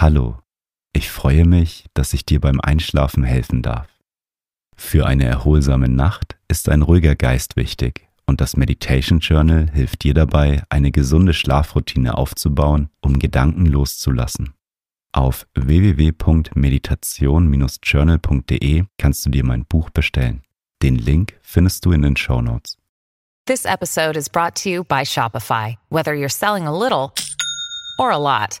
Hallo, ich freue mich, dass ich dir beim Einschlafen helfen darf. Für eine erholsame Nacht ist ein ruhiger Geist wichtig und das Meditation Journal hilft dir dabei, eine gesunde Schlafroutine aufzubauen, um Gedanken loszulassen. Auf www.meditation-journal.de kannst du dir mein Buch bestellen. Den Link findest du in den Show Notes. This episode is brought to you by Shopify. Whether you're selling a little or a lot,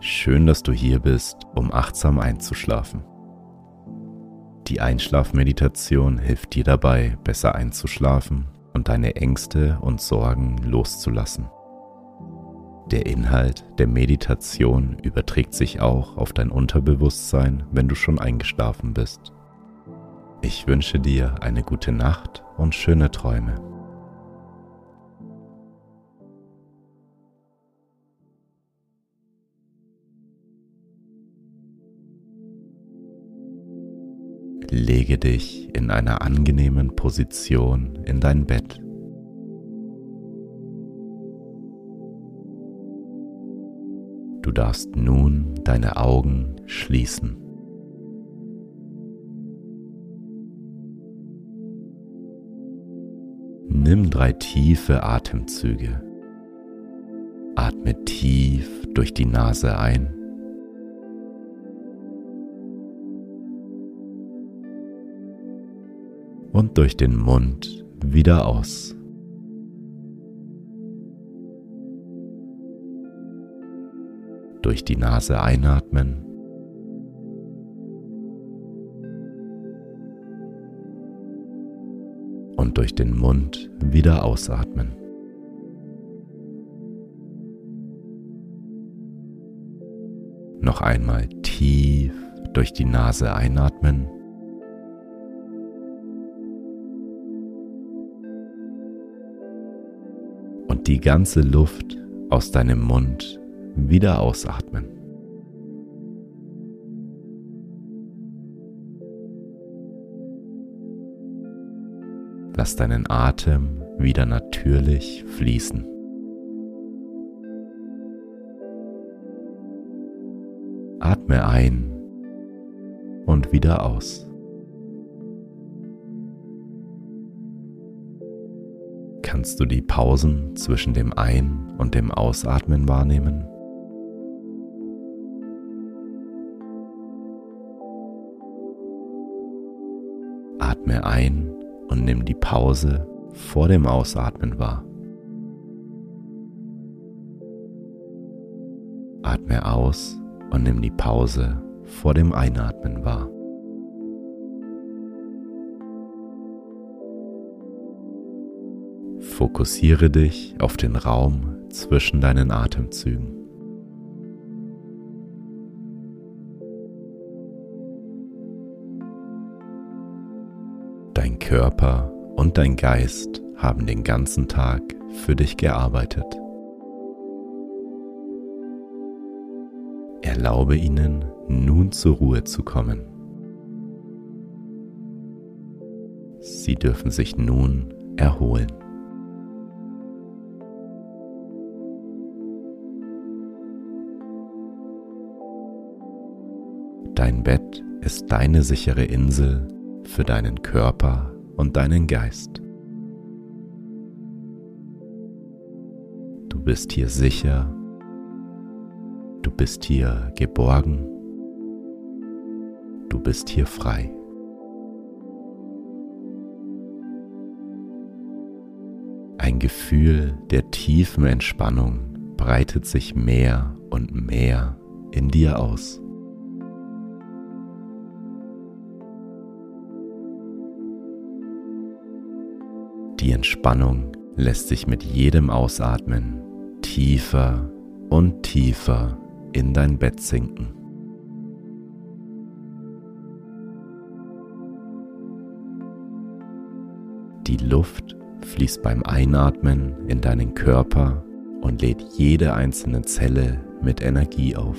Schön, dass du hier bist, um achtsam einzuschlafen. Die Einschlafmeditation hilft dir dabei, besser einzuschlafen und deine Ängste und Sorgen loszulassen. Der Inhalt der Meditation überträgt sich auch auf dein Unterbewusstsein, wenn du schon eingeschlafen bist. Ich wünsche dir eine gute Nacht und schöne Träume. Lege dich in einer angenehmen Position in dein Bett. Du darfst nun deine Augen schließen. Nimm drei tiefe Atemzüge. Atme tief durch die Nase ein. Und durch den Mund wieder aus. Durch die Nase einatmen. Und durch den Mund wieder ausatmen. Noch einmal tief durch die Nase einatmen. Die ganze Luft aus deinem Mund wieder ausatmen. Lass deinen Atem wieder natürlich fließen. Atme ein und wieder aus. Kannst du die Pausen zwischen dem Ein- und dem Ausatmen wahrnehmen? Atme ein und nimm die Pause vor dem Ausatmen wahr. Atme aus und nimm die Pause vor dem Einatmen wahr. Fokussiere dich auf den Raum zwischen deinen Atemzügen. Dein Körper und dein Geist haben den ganzen Tag für dich gearbeitet. Erlaube ihnen nun zur Ruhe zu kommen. Sie dürfen sich nun erholen. Ist deine sichere Insel für deinen Körper und deinen Geist. Du bist hier sicher, du bist hier geborgen, du bist hier frei. Ein Gefühl der tiefen Entspannung breitet sich mehr und mehr in dir aus. Entspannung lässt sich mit jedem Ausatmen tiefer und tiefer in dein Bett sinken. Die Luft fließt beim Einatmen in deinen Körper und lädt jede einzelne Zelle mit Energie auf.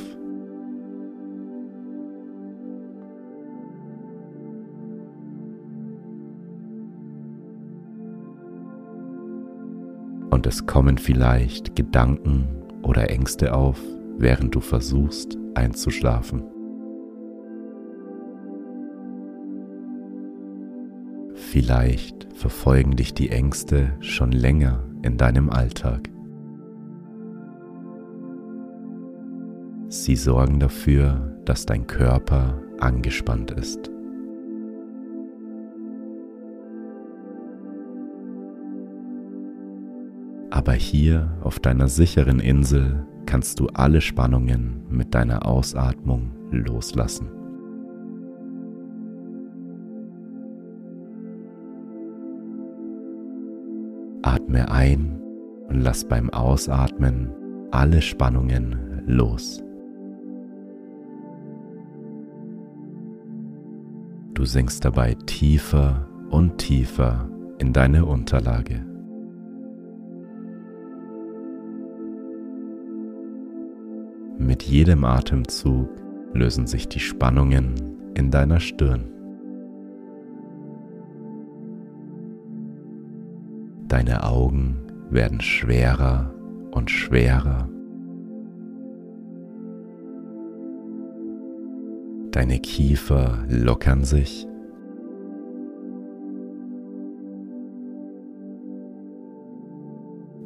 Und es kommen vielleicht Gedanken oder Ängste auf, während du versuchst einzuschlafen. Vielleicht verfolgen dich die Ängste schon länger in deinem Alltag. Sie sorgen dafür, dass dein Körper angespannt ist. Aber hier auf deiner sicheren Insel kannst du alle Spannungen mit deiner Ausatmung loslassen. Atme ein und lass beim Ausatmen alle Spannungen los. Du sinkst dabei tiefer und tiefer in deine Unterlage. Mit jedem Atemzug lösen sich die Spannungen in deiner Stirn. Deine Augen werden schwerer und schwerer. Deine Kiefer lockern sich.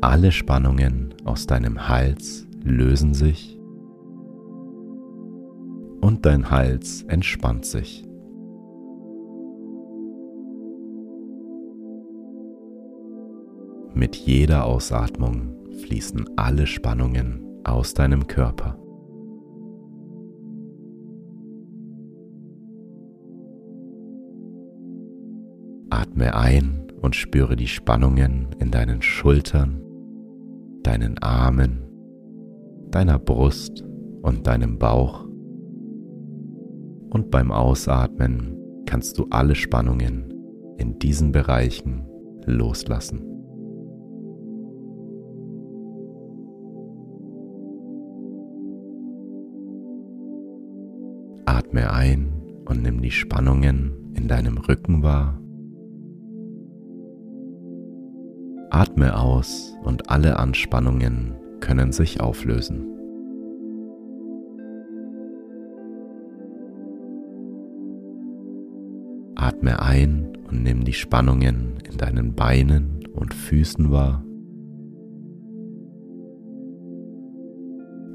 Alle Spannungen aus deinem Hals lösen sich dein Hals entspannt sich. Mit jeder Ausatmung fließen alle Spannungen aus deinem Körper. Atme ein und spüre die Spannungen in deinen Schultern, deinen Armen, deiner Brust und deinem Bauch und beim Ausatmen kannst du alle Spannungen in diesen Bereichen loslassen. Atme ein und nimm die Spannungen in deinem Rücken wahr. Atme aus und alle Anspannungen können sich auflösen. Atme ein und nimm die Spannungen in deinen Beinen und Füßen wahr.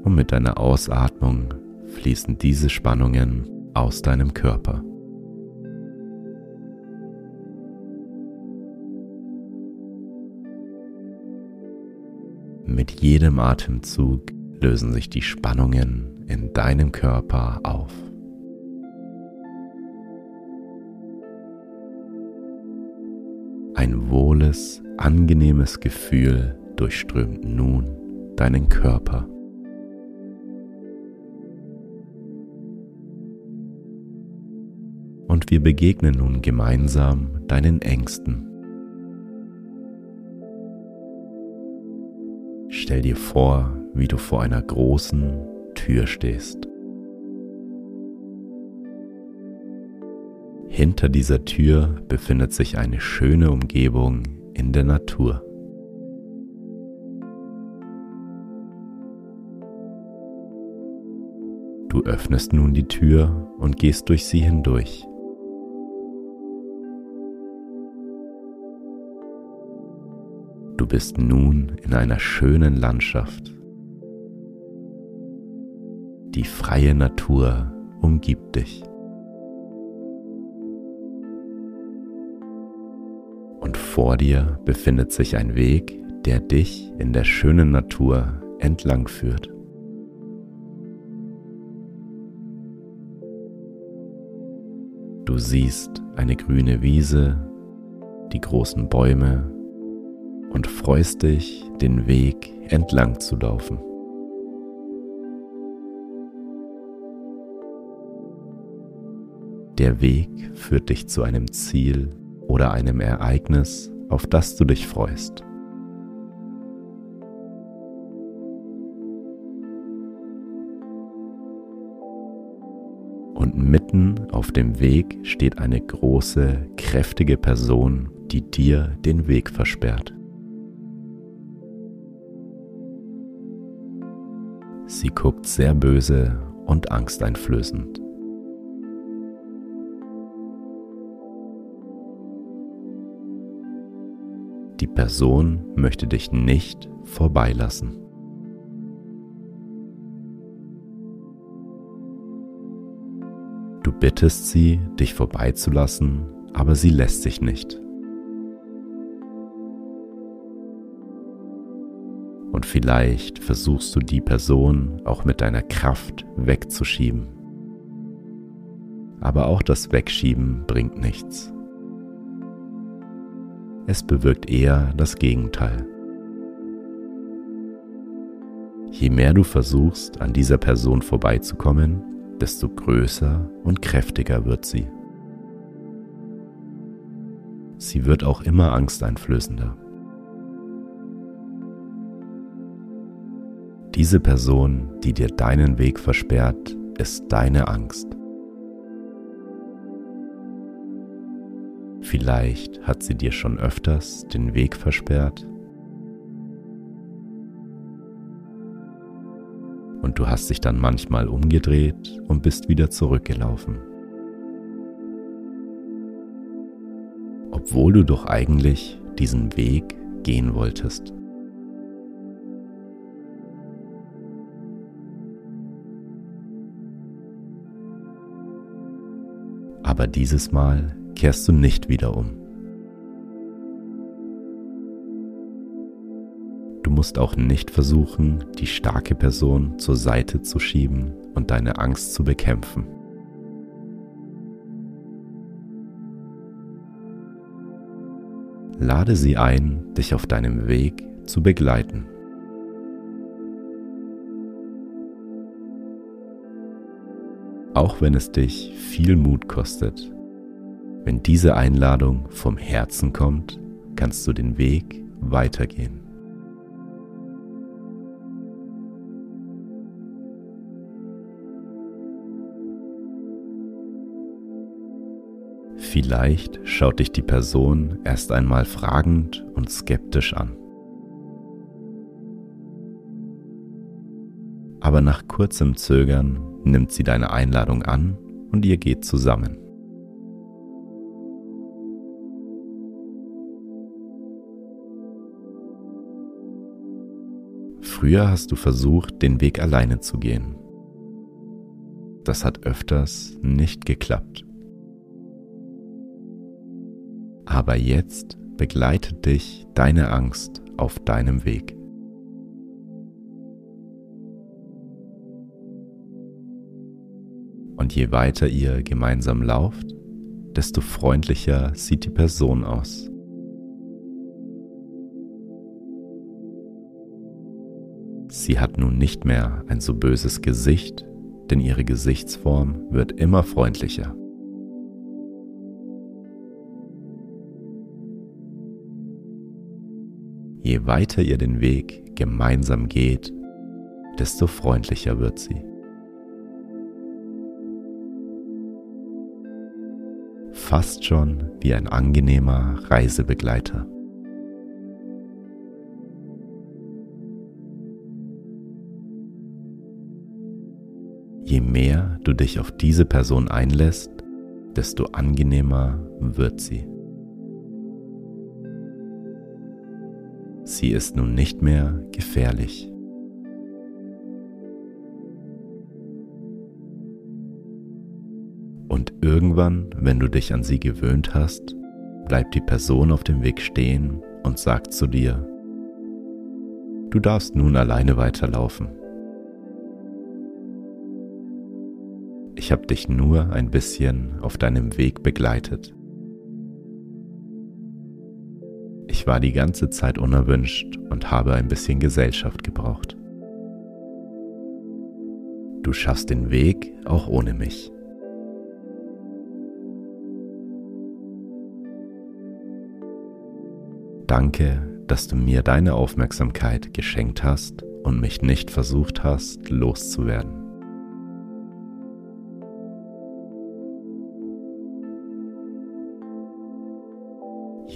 Und mit deiner Ausatmung fließen diese Spannungen aus deinem Körper. Mit jedem Atemzug lösen sich die Spannungen in deinem Körper auf. Ein wohles, angenehmes Gefühl durchströmt nun deinen Körper. Und wir begegnen nun gemeinsam deinen Ängsten. Stell dir vor, wie du vor einer großen Tür stehst. Hinter dieser Tür befindet sich eine schöne Umgebung in der Natur. Du öffnest nun die Tür und gehst durch sie hindurch. Du bist nun in einer schönen Landschaft. Die freie Natur umgibt dich. Vor dir befindet sich ein Weg, der dich in der schönen Natur entlang führt. Du siehst eine grüne Wiese, die großen Bäume und freust dich, den Weg entlang zu laufen. Der Weg führt dich zu einem Ziel oder einem Ereignis, auf das du dich freust. Und mitten auf dem Weg steht eine große, kräftige Person, die dir den Weg versperrt. Sie guckt sehr böse und angsteinflößend. Person möchte dich nicht vorbeilassen. Du bittest sie, dich vorbeizulassen, aber sie lässt sich nicht. Und vielleicht versuchst du die Person auch mit deiner Kraft wegzuschieben. Aber auch das Wegschieben bringt nichts. Es bewirkt eher das Gegenteil. Je mehr du versuchst, an dieser Person vorbeizukommen, desto größer und kräftiger wird sie. Sie wird auch immer angsteinflößender. Diese Person, die dir deinen Weg versperrt, ist deine Angst. Vielleicht hat sie dir schon öfters den Weg versperrt und du hast dich dann manchmal umgedreht und bist wieder zurückgelaufen. Obwohl du doch eigentlich diesen Weg gehen wolltest. aber dieses Mal kehrst du nicht wieder um. Du musst auch nicht versuchen, die starke Person zur Seite zu schieben und deine Angst zu bekämpfen. Lade sie ein, dich auf deinem Weg zu begleiten. auch wenn es dich viel Mut kostet. Wenn diese Einladung vom Herzen kommt, kannst du den Weg weitergehen. Vielleicht schaut dich die Person erst einmal fragend und skeptisch an. Aber nach kurzem Zögern nimmt sie deine Einladung an und ihr geht zusammen. Früher hast du versucht, den Weg alleine zu gehen. Das hat öfters nicht geklappt. Aber jetzt begleitet dich deine Angst auf deinem Weg. Und je weiter ihr gemeinsam lauft, desto freundlicher sieht die Person aus. Sie hat nun nicht mehr ein so böses Gesicht, denn ihre Gesichtsform wird immer freundlicher. Je weiter ihr den Weg gemeinsam geht, desto freundlicher wird sie. fast schon wie ein angenehmer Reisebegleiter. Mehr du dich auf diese Person einlässt, desto angenehmer wird sie. Sie ist nun nicht mehr gefährlich. Und irgendwann, wenn du dich an sie gewöhnt hast, bleibt die Person auf dem Weg stehen und sagt zu dir, du darfst nun alleine weiterlaufen. Ich habe dich nur ein bisschen auf deinem Weg begleitet. Ich war die ganze Zeit unerwünscht und habe ein bisschen Gesellschaft gebraucht. Du schaffst den Weg auch ohne mich. Danke, dass du mir deine Aufmerksamkeit geschenkt hast und mich nicht versucht hast, loszuwerden.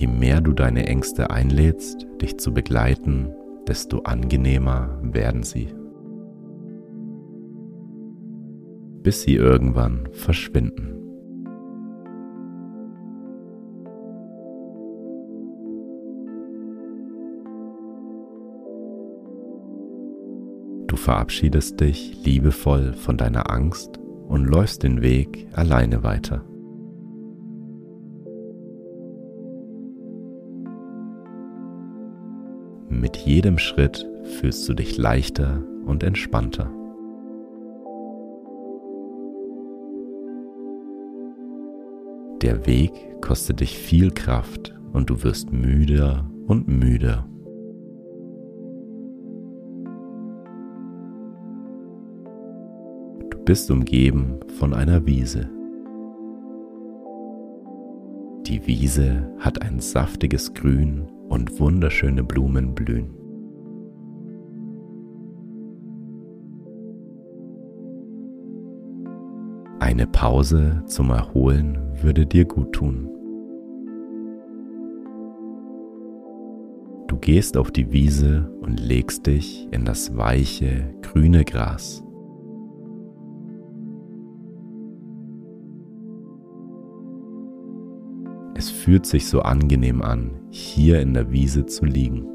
Je mehr du deine Ängste einlädst, dich zu begleiten, desto angenehmer werden sie. Bis sie irgendwann verschwinden. Du verabschiedest dich liebevoll von deiner Angst und läufst den Weg alleine weiter. Mit jedem Schritt fühlst du dich leichter und entspannter. Der Weg kostet dich viel Kraft und du wirst müder und müder. Du bist umgeben von einer Wiese. Die Wiese hat ein saftiges Grün und wunderschöne Blumen blühen. Eine Pause zum Erholen würde dir gut tun. Du gehst auf die Wiese und legst dich in das weiche, grüne Gras. Fühlt sich so angenehm an, hier in der Wiese zu liegen.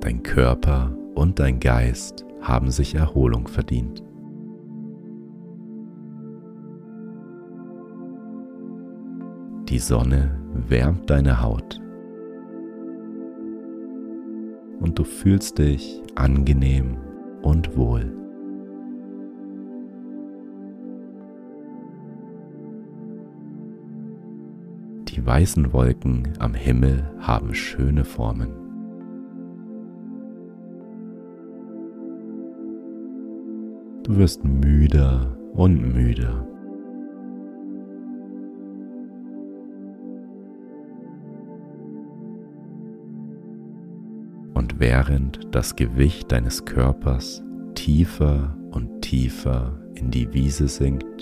Dein Körper und dein Geist haben sich Erholung verdient. Die Sonne wärmt deine Haut und du fühlst dich angenehm und wohl. Die weißen Wolken am Himmel haben schöne Formen. Du wirst müder und müder. Und während das Gewicht deines Körpers tiefer und tiefer in die Wiese sinkt,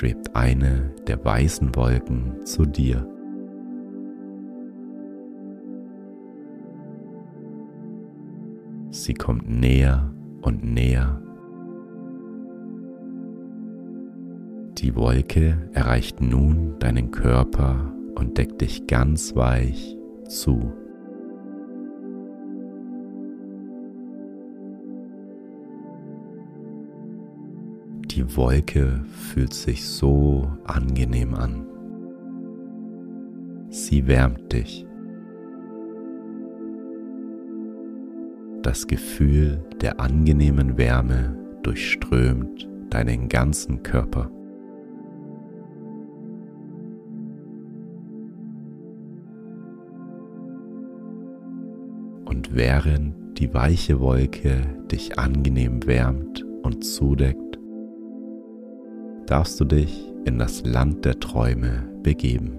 schwebt eine der weißen Wolken zu dir. Sie kommt näher und näher. Die Wolke erreicht nun deinen Körper und deckt dich ganz weich zu. Die Wolke fühlt sich so angenehm an. Sie wärmt dich. Das Gefühl der angenehmen Wärme durchströmt deinen ganzen Körper. Und während die weiche Wolke dich angenehm wärmt und zudeckt, darfst du dich in das Land der Träume begeben.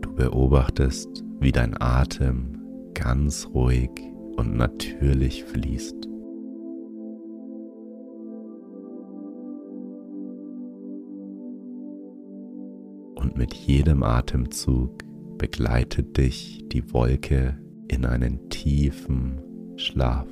Du beobachtest, wie dein Atem ganz ruhig und natürlich fließt. Und mit jedem Atemzug begleitet dich die Wolke in einen tiefen Schlaf.